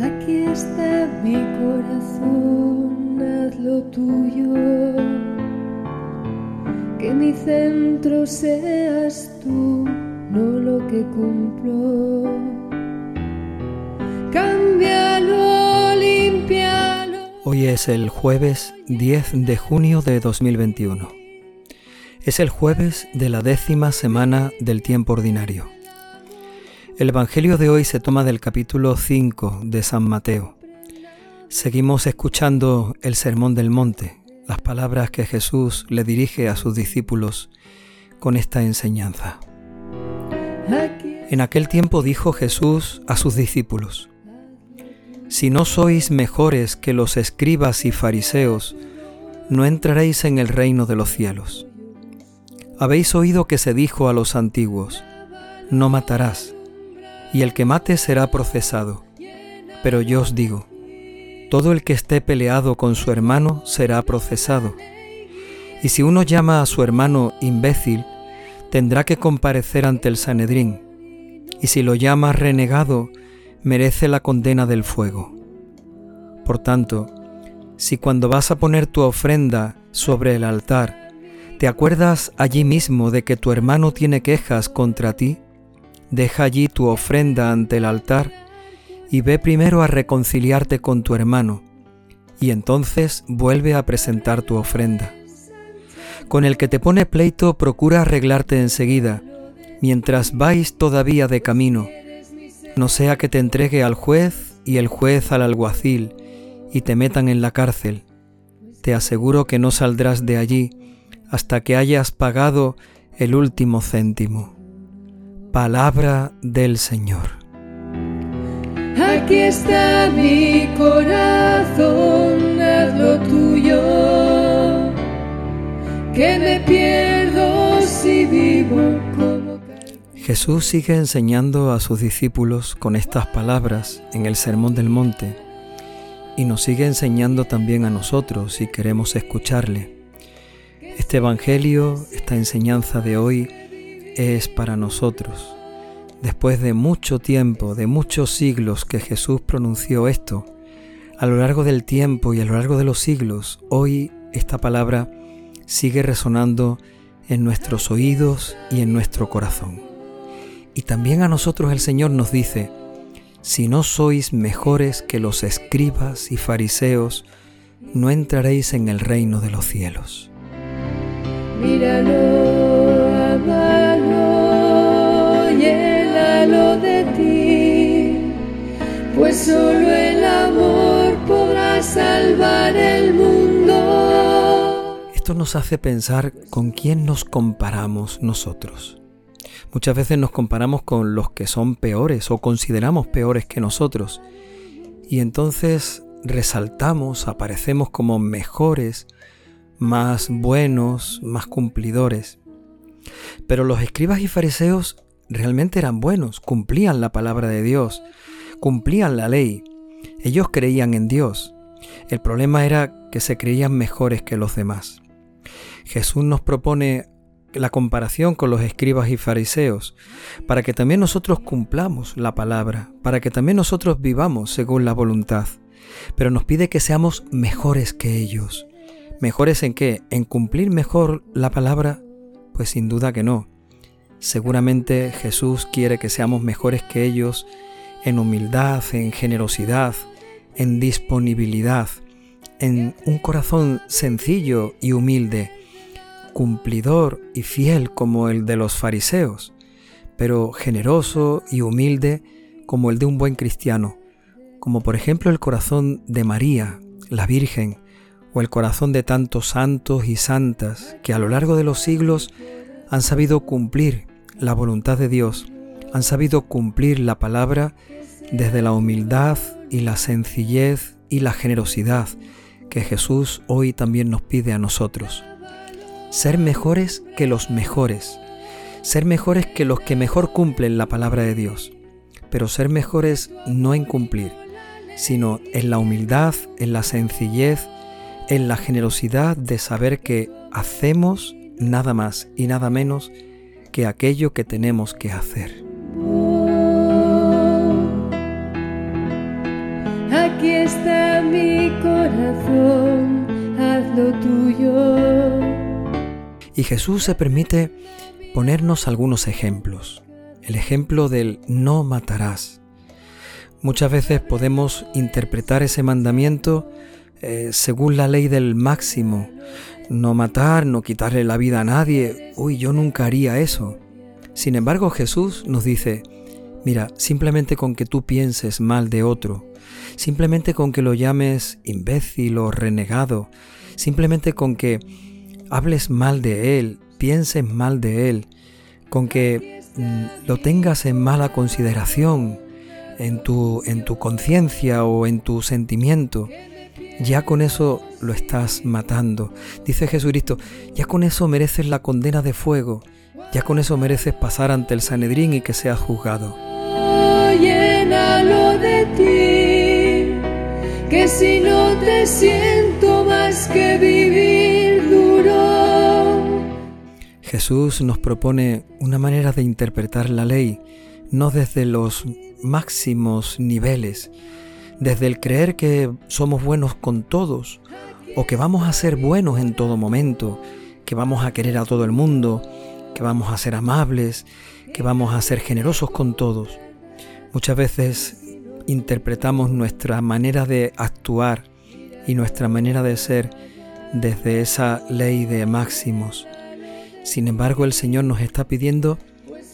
Aquí está mi corazón, haz lo tuyo. Que mi centro seas tú, no lo que cumplo. Cámbialo, limpialo. Hoy es el jueves 10 de junio de 2021. Es el jueves de la décima semana del tiempo ordinario. El Evangelio de hoy se toma del capítulo 5 de San Mateo. Seguimos escuchando el Sermón del Monte, las palabras que Jesús le dirige a sus discípulos con esta enseñanza. En aquel tiempo dijo Jesús a sus discípulos, Si no sois mejores que los escribas y fariseos, no entraréis en el reino de los cielos. Habéis oído que se dijo a los antiguos, no matarás, y el que mate será procesado. Pero yo os digo, todo el que esté peleado con su hermano será procesado. Y si uno llama a su hermano imbécil, tendrá que comparecer ante el Sanedrín, y si lo llama renegado, merece la condena del fuego. Por tanto, si cuando vas a poner tu ofrenda sobre el altar, ¿Te acuerdas allí mismo de que tu hermano tiene quejas contra ti? Deja allí tu ofrenda ante el altar y ve primero a reconciliarte con tu hermano, y entonces vuelve a presentar tu ofrenda. Con el que te pone pleito procura arreglarte enseguida, mientras vais todavía de camino, no sea que te entregue al juez y el juez al alguacil y te metan en la cárcel. Te aseguro que no saldrás de allí hasta que hayas pagado el último céntimo. Palabra del Señor. Aquí está mi corazón, tuyo, que me pierdo si vivo como Jesús sigue enseñando a sus discípulos con estas palabras en el Sermón del Monte y nos sigue enseñando también a nosotros si queremos escucharle. Este Evangelio, esta enseñanza de hoy es para nosotros. Después de mucho tiempo, de muchos siglos que Jesús pronunció esto, a lo largo del tiempo y a lo largo de los siglos, hoy esta palabra sigue resonando en nuestros oídos y en nuestro corazón. Y también a nosotros el Señor nos dice, si no sois mejores que los escribas y fariseos, no entraréis en el reino de los cielos míralo, de ti, pues solo el amor podrá salvar el mundo. Esto nos hace pensar con quién nos comparamos nosotros. Muchas veces nos comparamos con los que son peores o consideramos peores que nosotros. Y entonces resaltamos, aparecemos como mejores más buenos, más cumplidores. Pero los escribas y fariseos realmente eran buenos, cumplían la palabra de Dios, cumplían la ley. Ellos creían en Dios. El problema era que se creían mejores que los demás. Jesús nos propone la comparación con los escribas y fariseos, para que también nosotros cumplamos la palabra, para que también nosotros vivamos según la voluntad, pero nos pide que seamos mejores que ellos, ¿Mejores en qué? ¿En cumplir mejor la palabra? Pues sin duda que no. Seguramente Jesús quiere que seamos mejores que ellos en humildad, en generosidad, en disponibilidad, en un corazón sencillo y humilde, cumplidor y fiel como el de los fariseos, pero generoso y humilde como el de un buen cristiano, como por ejemplo el corazón de María, la Virgen, o el corazón de tantos santos y santas que a lo largo de los siglos han sabido cumplir la voluntad de Dios, han sabido cumplir la palabra desde la humildad y la sencillez y la generosidad que Jesús hoy también nos pide a nosotros. Ser mejores que los mejores, ser mejores que los que mejor cumplen la palabra de Dios, pero ser mejores no en cumplir, sino en la humildad, en la sencillez, en la generosidad de saber que hacemos nada más y nada menos que aquello que tenemos que hacer. está mi corazón, hazlo tuyo. Y Jesús se permite ponernos algunos ejemplos. El ejemplo del no matarás. Muchas veces podemos interpretar ese mandamiento eh, según la ley del máximo. No matar, no quitarle la vida a nadie. Uy, yo nunca haría eso. Sin embargo, Jesús nos dice, mira, simplemente con que tú pienses mal de otro, simplemente con que lo llames imbécil o renegado, simplemente con que hables mal de él, pienses mal de él, con que mm, lo tengas en mala consideración en tu, en tu conciencia o en tu sentimiento, ya con eso lo estás matando. Dice Jesucristo, ya con eso mereces la condena de fuego, ya con eso mereces pasar ante el Sanedrín y que seas juzgado. Llénalo de ti, que si no te siento más que vivir duro. Jesús nos propone una manera de interpretar la ley, no desde los máximos niveles, desde el creer que somos buenos con todos o que vamos a ser buenos en todo momento, que vamos a querer a todo el mundo, que vamos a ser amables, que vamos a ser generosos con todos. Muchas veces interpretamos nuestra manera de actuar y nuestra manera de ser desde esa ley de máximos. Sin embargo, el Señor nos está pidiendo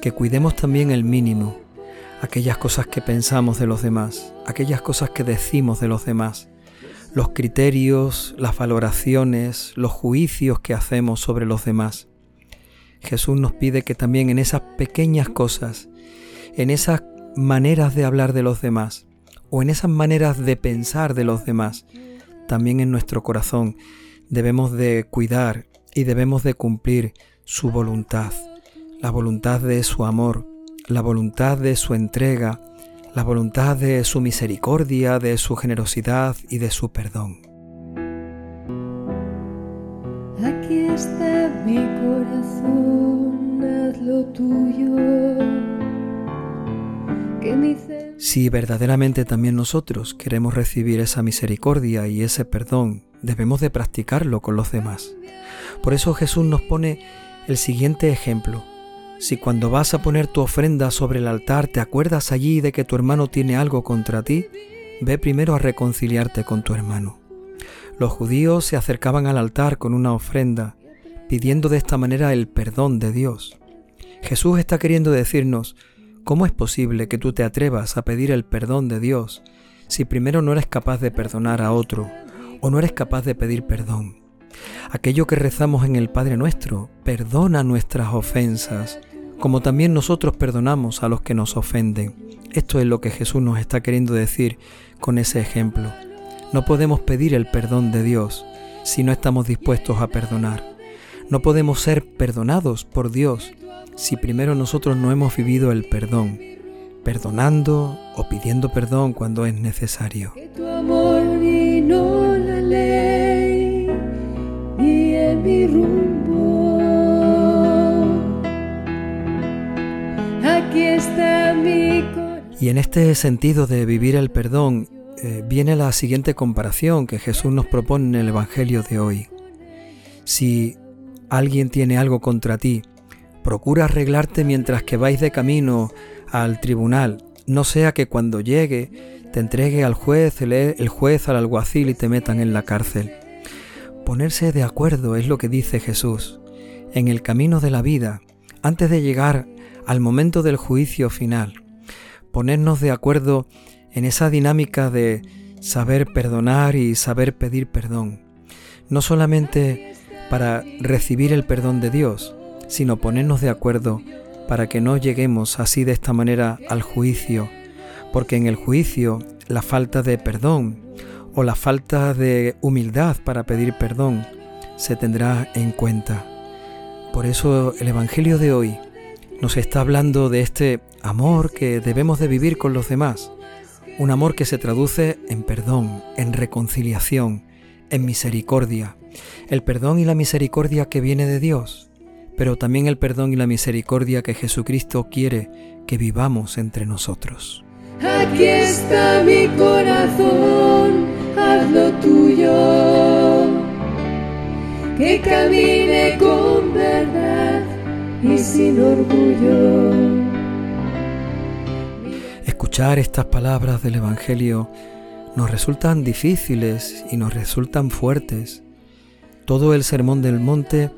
que cuidemos también el mínimo, aquellas cosas que pensamos de los demás, aquellas cosas que decimos de los demás, los criterios, las valoraciones, los juicios que hacemos sobre los demás. Jesús nos pide que también en esas pequeñas cosas, en esas maneras de hablar de los demás, o en esas maneras de pensar de los demás, también en nuestro corazón debemos de cuidar y debemos de cumplir su voluntad, la voluntad de su amor, la voluntad de su entrega, la voluntad de su misericordia, de su generosidad y de su perdón. Aquí está mi corazón, haz lo tuyo. Si verdaderamente también nosotros queremos recibir esa misericordia y ese perdón, debemos de practicarlo con los demás. Por eso Jesús nos pone el siguiente ejemplo si cuando vas a poner tu ofrenda sobre el altar te acuerdas allí de que tu hermano tiene algo contra ti, ve primero a reconciliarte con tu hermano. Los judíos se acercaban al altar con una ofrenda, pidiendo de esta manera el perdón de Dios. Jesús está queriendo decirnos, ¿cómo es posible que tú te atrevas a pedir el perdón de Dios si primero no eres capaz de perdonar a otro o no eres capaz de pedir perdón? Aquello que rezamos en el Padre nuestro, perdona nuestras ofensas, como también nosotros perdonamos a los que nos ofenden. Esto es lo que Jesús nos está queriendo decir con ese ejemplo. No podemos pedir el perdón de Dios si no estamos dispuestos a perdonar. No podemos ser perdonados por Dios si primero nosotros no hemos vivido el perdón, perdonando o pidiendo perdón cuando es necesario. Y en este sentido de vivir el perdón, eh, viene la siguiente comparación que Jesús nos propone en el Evangelio de hoy. Si alguien tiene algo contra ti, procura arreglarte mientras que vais de camino al tribunal, no sea que cuando llegue te entregue al juez, el juez al alguacil y te metan en la cárcel. Ponerse de acuerdo es lo que dice Jesús. En el camino de la vida, antes de llegar al momento del juicio final, ponernos de acuerdo en esa dinámica de saber perdonar y saber pedir perdón. No solamente para recibir el perdón de Dios, sino ponernos de acuerdo para que no lleguemos así de esta manera al juicio, porque en el juicio la falta de perdón o la falta de humildad para pedir perdón se tendrá en cuenta. Por eso el Evangelio de hoy nos está hablando de este amor que debemos de vivir con los demás, un amor que se traduce en perdón, en reconciliación, en misericordia, el perdón y la misericordia que viene de Dios, pero también el perdón y la misericordia que Jesucristo quiere que vivamos entre nosotros. Aquí está mi corazón lo tuyo, que camine y sin orgullo. Escuchar estas palabras del Evangelio nos resultan difíciles y nos resultan fuertes. Todo el Sermón del Monte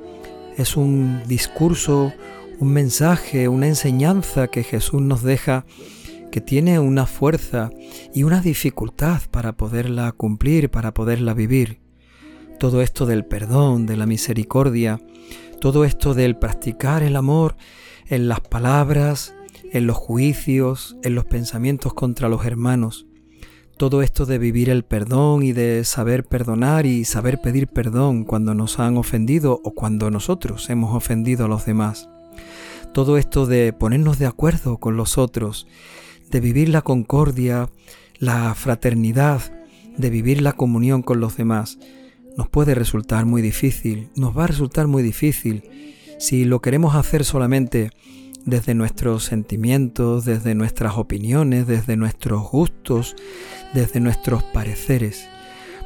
es un discurso, un mensaje, una enseñanza que Jesús nos deja que tiene una fuerza y una dificultad para poderla cumplir, para poderla vivir. Todo esto del perdón, de la misericordia, todo esto del practicar el amor en las palabras, en los juicios, en los pensamientos contra los hermanos. Todo esto de vivir el perdón y de saber perdonar y saber pedir perdón cuando nos han ofendido o cuando nosotros hemos ofendido a los demás. Todo esto de ponernos de acuerdo con los otros de vivir la concordia, la fraternidad, de vivir la comunión con los demás, nos puede resultar muy difícil, nos va a resultar muy difícil si lo queremos hacer solamente desde nuestros sentimientos, desde nuestras opiniones, desde nuestros gustos, desde nuestros pareceres,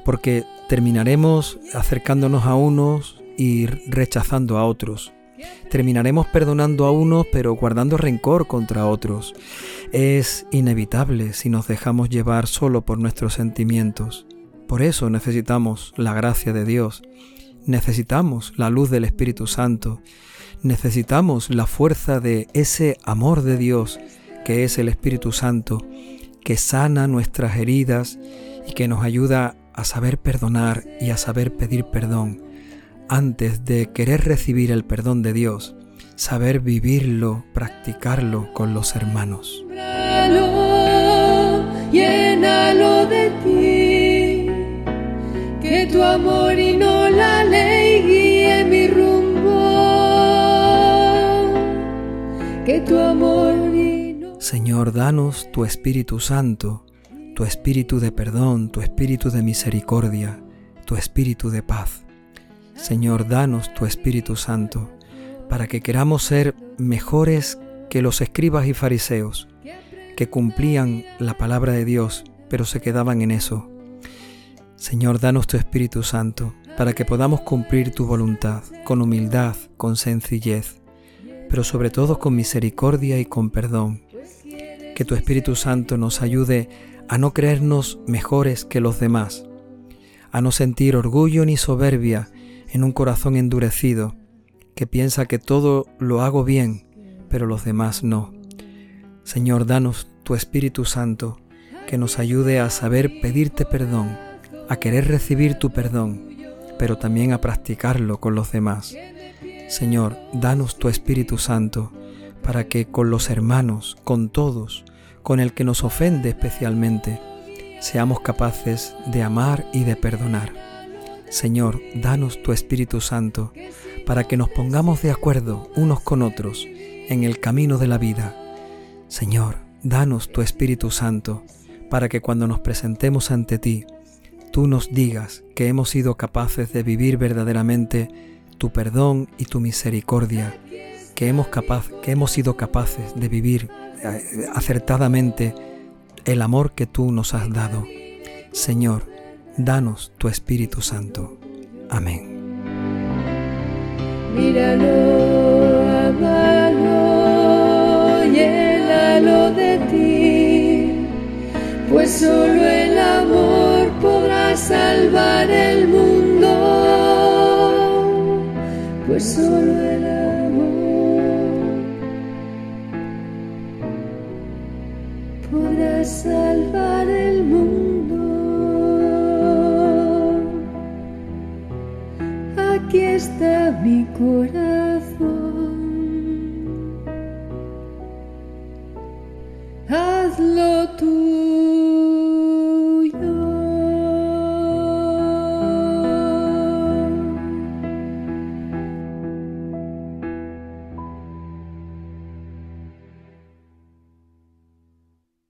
porque terminaremos acercándonos a unos y rechazando a otros. Terminaremos perdonando a unos pero guardando rencor contra otros. Es inevitable si nos dejamos llevar solo por nuestros sentimientos. Por eso necesitamos la gracia de Dios, necesitamos la luz del Espíritu Santo, necesitamos la fuerza de ese amor de Dios que es el Espíritu Santo, que sana nuestras heridas y que nos ayuda a saber perdonar y a saber pedir perdón. Antes de querer recibir el perdón de Dios, saber vivirlo, practicarlo con los hermanos. Señor, danos tu Espíritu Santo, tu Espíritu de perdón, tu Espíritu de misericordia, tu Espíritu de paz. Señor, danos tu Espíritu Santo, para que queramos ser mejores que los escribas y fariseos, que cumplían la palabra de Dios, pero se quedaban en eso. Señor, danos tu Espíritu Santo, para que podamos cumplir tu voluntad, con humildad, con sencillez, pero sobre todo con misericordia y con perdón. Que tu Espíritu Santo nos ayude a no creernos mejores que los demás, a no sentir orgullo ni soberbia, en un corazón endurecido que piensa que todo lo hago bien, pero los demás no. Señor, danos tu Espíritu Santo que nos ayude a saber pedirte perdón, a querer recibir tu perdón, pero también a practicarlo con los demás. Señor, danos tu Espíritu Santo para que con los hermanos, con todos, con el que nos ofende especialmente, seamos capaces de amar y de perdonar. Señor, danos tu Espíritu Santo para que nos pongamos de acuerdo unos con otros en el camino de la vida. Señor, danos tu Espíritu Santo para que cuando nos presentemos ante ti, tú nos digas que hemos sido capaces de vivir verdaderamente tu perdón y tu misericordia, que hemos, capaz, que hemos sido capaces de vivir eh, acertadamente el amor que tú nos has dado. Señor, danos tu Espíritu Santo. Amén. Míralo, amalo, llénalo de ti, pues solo el amor salvar el mundo, pues solo el amor podrá salvar el mundo. aquí está mi corazón.